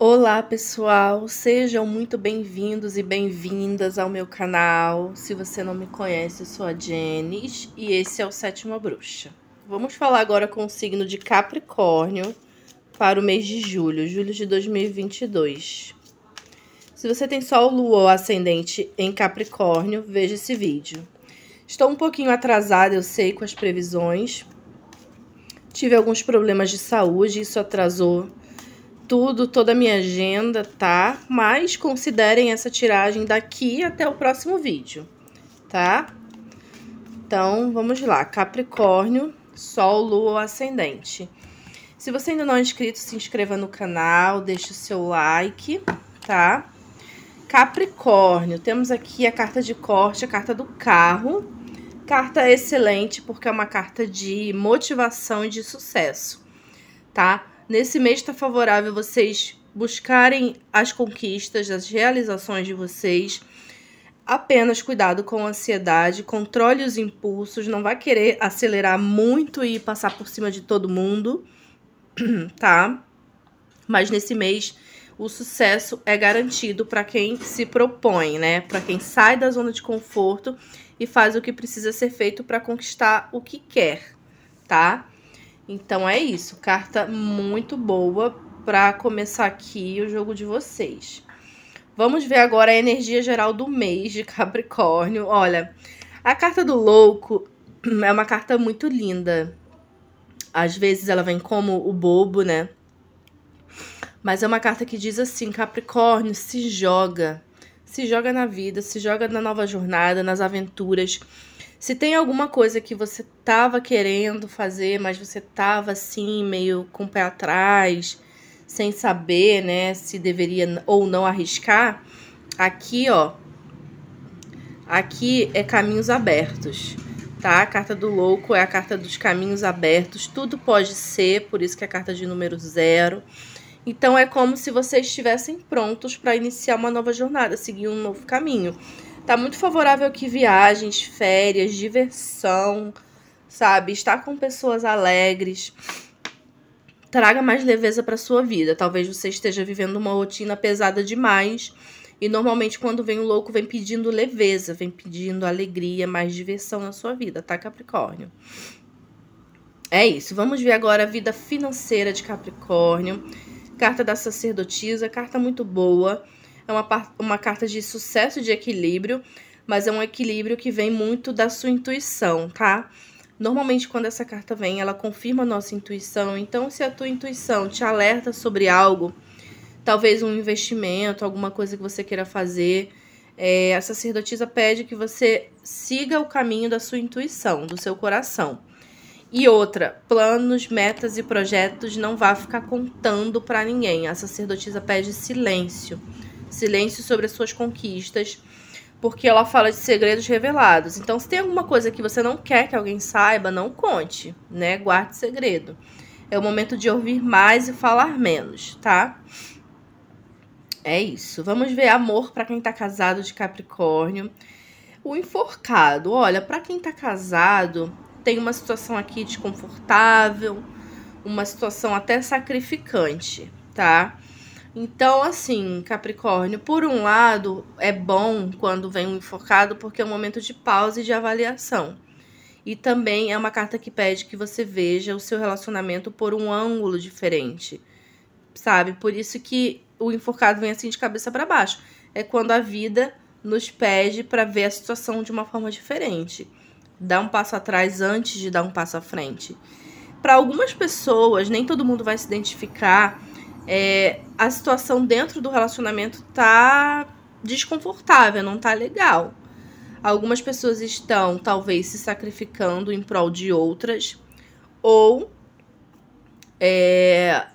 Olá, pessoal! Sejam muito bem-vindos e bem-vindas ao meu canal. Se você não me conhece, eu sou a Jenis e esse é o Sétima Bruxa. Vamos falar agora com o signo de Capricórnio para o mês de julho, julho de 2022. Se você tem Sol, Lua ou Ascendente em Capricórnio, veja esse vídeo. Estou um pouquinho atrasada, eu sei, com as previsões. Tive alguns problemas de saúde, isso atrasou tudo, toda a minha agenda, tá? Mas considerem essa tiragem daqui até o próximo vídeo, tá? Então, vamos lá. Capricórnio, Sol, Lua, Ascendente. Se você ainda não é inscrito, se inscreva no canal, deixe o seu like, tá? Capricórnio, temos aqui a carta de corte, a carta do carro. Carta excelente, porque é uma carta de motivação e de sucesso, tá? Nesse mês está favorável vocês buscarem as conquistas, as realizações de vocês. Apenas cuidado com a ansiedade, controle os impulsos, não vai querer acelerar muito e passar por cima de todo mundo, tá? Mas nesse mês o sucesso é garantido para quem se propõe, né? Para quem sai da zona de conforto e faz o que precisa ser feito para conquistar o que quer, tá? Então é isso, carta muito boa para começar aqui o jogo de vocês. Vamos ver agora a energia geral do mês de Capricórnio. Olha, a carta do louco é uma carta muito linda. Às vezes ela vem como o bobo, né? Mas é uma carta que diz assim: Capricórnio, se joga. Se joga na vida, se joga na nova jornada, nas aventuras. Se tem alguma coisa que você tava querendo fazer, mas você tava assim, meio com o pé atrás, sem saber, né, se deveria ou não arriscar, aqui, ó, aqui é caminhos abertos, tá? A carta do louco é a carta dos caminhos abertos, tudo pode ser, por isso que é a carta de número zero. Então é como se vocês estivessem prontos para iniciar uma nova jornada, seguir um novo caminho. Tá muito favorável aqui viagens, férias, diversão, sabe? Estar com pessoas alegres. Traga mais leveza para sua vida. Talvez você esteja vivendo uma rotina pesada demais. E normalmente quando vem o louco, vem pedindo leveza, vem pedindo alegria, mais diversão na sua vida, tá, Capricórnio? É isso. Vamos ver agora a vida financeira de Capricórnio. Carta da sacerdotisa, carta muito boa é uma, uma carta de sucesso de equilíbrio, mas é um equilíbrio que vem muito da sua intuição, tá? Normalmente, quando essa carta vem, ela confirma a nossa intuição. Então, se a tua intuição te alerta sobre algo, talvez um investimento, alguma coisa que você queira fazer, é, a sacerdotisa pede que você siga o caminho da sua intuição, do seu coração. E outra, planos, metas e projetos não vá ficar contando para ninguém. A sacerdotisa pede silêncio silêncio sobre as suas conquistas, porque ela fala de segredos revelados. Então, se tem alguma coisa que você não quer que alguém saiba, não conte, né? Guarde segredo. É o momento de ouvir mais e falar menos, tá? É isso. Vamos ver amor para quem tá casado de Capricórnio. O enforcado. Olha, para quem tá casado, tem uma situação aqui desconfortável, uma situação até sacrificante, tá? Então, assim, Capricórnio, por um lado, é bom quando vem um enfocado, porque é um momento de pausa e de avaliação. E também é uma carta que pede que você veja o seu relacionamento por um ângulo diferente, sabe? Por isso que o enforcado vem assim de cabeça para baixo. É quando a vida nos pede para ver a situação de uma forma diferente. Dar um passo atrás antes de dar um passo à frente. Para algumas pessoas, nem todo mundo vai se identificar é, a situação dentro do relacionamento tá desconfortável, não tá legal. Algumas pessoas estão talvez se sacrificando em prol de outras, ou é,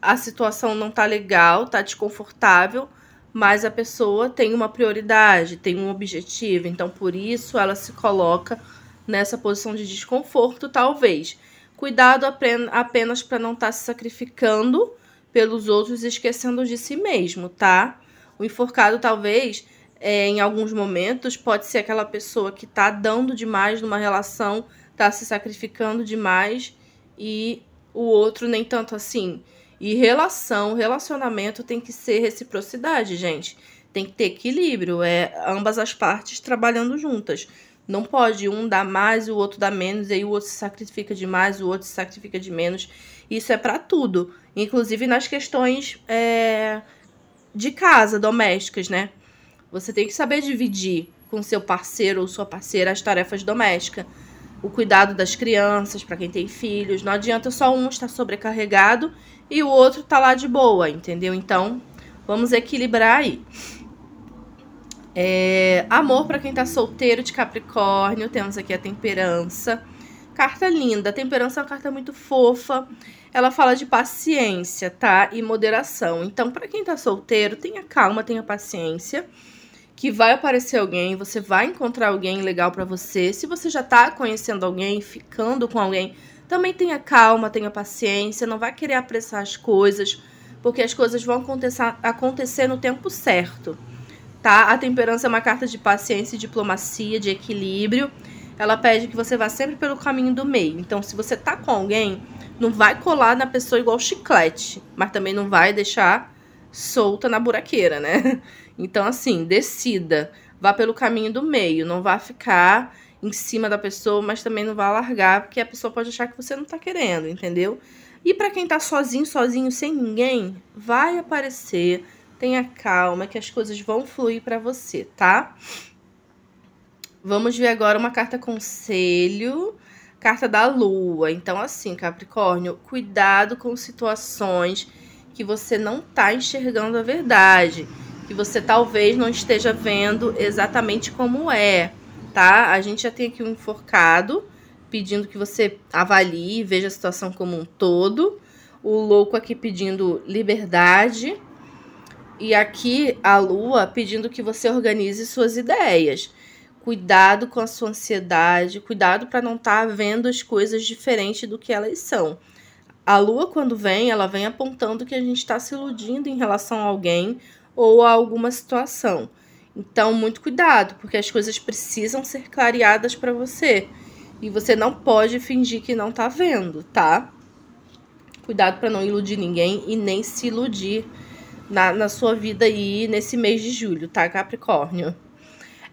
a situação não tá legal, tá desconfortável, mas a pessoa tem uma prioridade, tem um objetivo, então por isso ela se coloca nessa posição de desconforto, talvez. Cuidado apenas para não estar tá se sacrificando pelos outros, esquecendo de si mesmo, tá? O enforcado, talvez, é, em alguns momentos, pode ser aquela pessoa que tá dando demais numa relação, tá se sacrificando demais e o outro nem tanto assim. E relação, relacionamento tem que ser reciprocidade, gente. Tem que ter equilíbrio, é ambas as partes trabalhando juntas. Não pode um dar mais e o outro dar menos, e aí o outro se sacrifica de mais, o outro se sacrifica de menos. Isso é para tudo, inclusive nas questões é, de casa, domésticas, né? Você tem que saber dividir com seu parceiro ou sua parceira as tarefas domésticas. O cuidado das crianças, para quem tem filhos. Não adianta só um estar sobrecarregado e o outro tá lá de boa, entendeu? Então, vamos equilibrar aí. É, amor para quem tá solteiro de Capricórnio, temos aqui a temperança. Carta linda, a temperança é uma carta muito fofa. Ela fala de paciência, tá? E moderação. Então, para quem tá solteiro, tenha calma, tenha paciência, que vai aparecer alguém, você vai encontrar alguém legal para você. Se você já tá conhecendo alguém, ficando com alguém, também tenha calma, tenha paciência, não vai querer apressar as coisas, porque as coisas vão acontecer, acontecer no tempo certo tá? A temperança é uma carta de paciência diplomacia, de equilíbrio. Ela pede que você vá sempre pelo caminho do meio. Então, se você tá com alguém, não vai colar na pessoa igual chiclete, mas também não vai deixar solta na buraqueira, né? Então, assim, decida. Vá pelo caminho do meio. Não vá ficar em cima da pessoa, mas também não vá largar, porque a pessoa pode achar que você não tá querendo, entendeu? E para quem tá sozinho, sozinho, sem ninguém, vai aparecer Tenha calma que as coisas vão fluir para você, tá? Vamos ver agora uma carta conselho, carta da lua. Então, assim, Capricórnio, cuidado com situações que você não tá enxergando a verdade, que você talvez não esteja vendo exatamente como é, tá? A gente já tem aqui um enforcado pedindo que você avalie, veja a situação como um todo. O louco aqui pedindo liberdade e aqui a lua pedindo que você organize suas ideias. Cuidado com a sua ansiedade, cuidado para não estar tá vendo as coisas diferentes do que elas são. A lua, quando vem, ela vem apontando que a gente está se iludindo em relação a alguém ou a alguma situação. Então, muito cuidado, porque as coisas precisam ser clareadas para você. E você não pode fingir que não está vendo, tá? Cuidado para não iludir ninguém e nem se iludir na, na sua vida aí nesse mês de julho, tá, Capricórnio?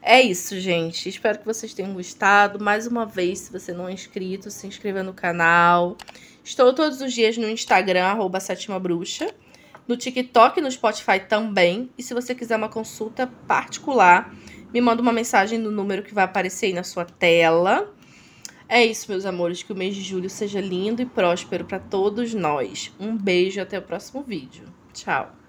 É isso, gente. Espero que vocês tenham gostado. Mais uma vez, se você não é inscrito, se inscreva no canal. Estou todos os dias no Instagram, arroba Sétima Bruxa. No TikTok e no Spotify também. E se você quiser uma consulta particular, me manda uma mensagem no número que vai aparecer aí na sua tela. É isso, meus amores. Que o mês de julho seja lindo e próspero para todos nós. Um beijo e até o próximo vídeo. Tchau.